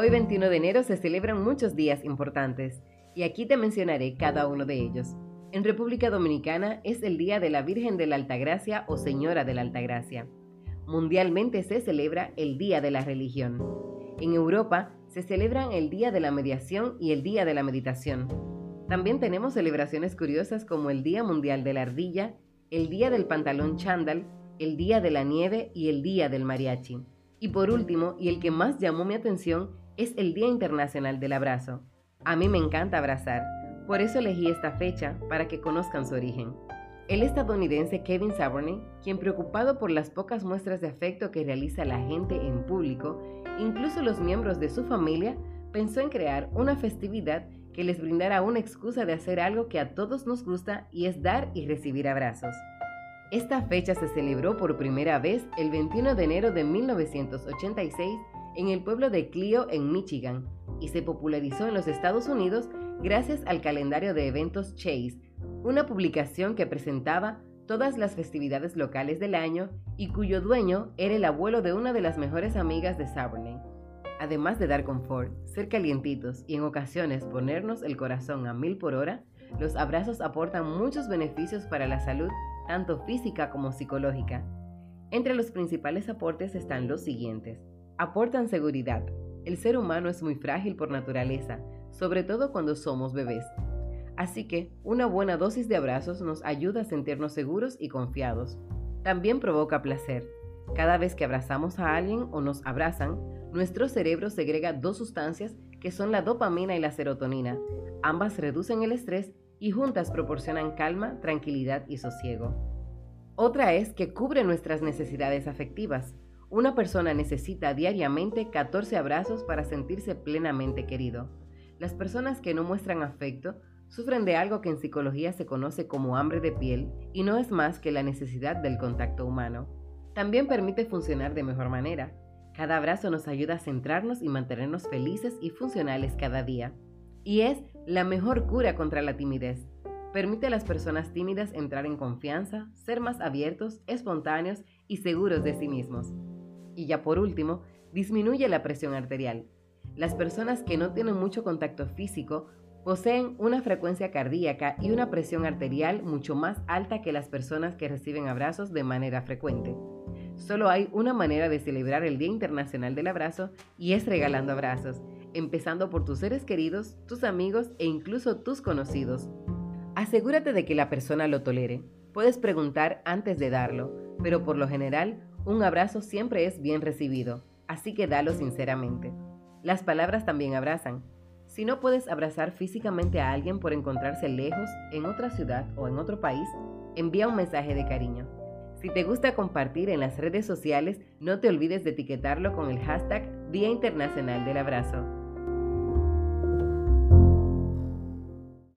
Hoy 21 de enero se celebran muchos días importantes y aquí te mencionaré cada uno de ellos. En República Dominicana es el Día de la Virgen de la Altagracia o Señora de la Altagracia. Mundialmente se celebra el Día de la Religión. En Europa se celebran el Día de la Mediación y el Día de la Meditación. También tenemos celebraciones curiosas como el Día Mundial de la Ardilla, el Día del Pantalón Chándal, el Día de la Nieve y el Día del Mariachi. Y por último, y el que más llamó mi atención, es el Día Internacional del Abrazo. A mí me encanta abrazar, por eso elegí esta fecha para que conozcan su origen. El estadounidense Kevin Saborny, quien preocupado por las pocas muestras de afecto que realiza la gente en público, incluso los miembros de su familia, pensó en crear una festividad que les brindara una excusa de hacer algo que a todos nos gusta y es dar y recibir abrazos. Esta fecha se celebró por primera vez el 21 de enero de 1986 en el pueblo de Clio, en Michigan, y se popularizó en los Estados Unidos gracias al calendario de eventos Chase, una publicación que presentaba todas las festividades locales del año y cuyo dueño era el abuelo de una de las mejores amigas de Saberning. Además de dar confort, ser calientitos y en ocasiones ponernos el corazón a mil por hora, los abrazos aportan muchos beneficios para la salud, tanto física como psicológica. Entre los principales aportes están los siguientes. Aportan seguridad. El ser humano es muy frágil por naturaleza, sobre todo cuando somos bebés. Así que una buena dosis de abrazos nos ayuda a sentirnos seguros y confiados. También provoca placer. Cada vez que abrazamos a alguien o nos abrazan, nuestro cerebro segrega dos sustancias que son la dopamina y la serotonina. Ambas reducen el estrés y juntas proporcionan calma, tranquilidad y sosiego. Otra es que cubre nuestras necesidades afectivas. Una persona necesita diariamente 14 abrazos para sentirse plenamente querido. Las personas que no muestran afecto sufren de algo que en psicología se conoce como hambre de piel y no es más que la necesidad del contacto humano. También permite funcionar de mejor manera. Cada abrazo nos ayuda a centrarnos y mantenernos felices y funcionales cada día. Y es la mejor cura contra la timidez. Permite a las personas tímidas entrar en confianza, ser más abiertos, espontáneos y seguros de sí mismos. Y ya por último, disminuye la presión arterial. Las personas que no tienen mucho contacto físico poseen una frecuencia cardíaca y una presión arterial mucho más alta que las personas que reciben abrazos de manera frecuente. Solo hay una manera de celebrar el Día Internacional del Abrazo y es regalando abrazos, empezando por tus seres queridos, tus amigos e incluso tus conocidos. Asegúrate de que la persona lo tolere. Puedes preguntar antes de darlo, pero por lo general un abrazo siempre es bien recibido, así que dalo sinceramente. Las palabras también abrazan. Si no puedes abrazar físicamente a alguien por encontrarse lejos, en otra ciudad o en otro país, envía un mensaje de cariño. Si te gusta compartir en las redes sociales, no te olvides de etiquetarlo con el hashtag Día Internacional del Abrazo.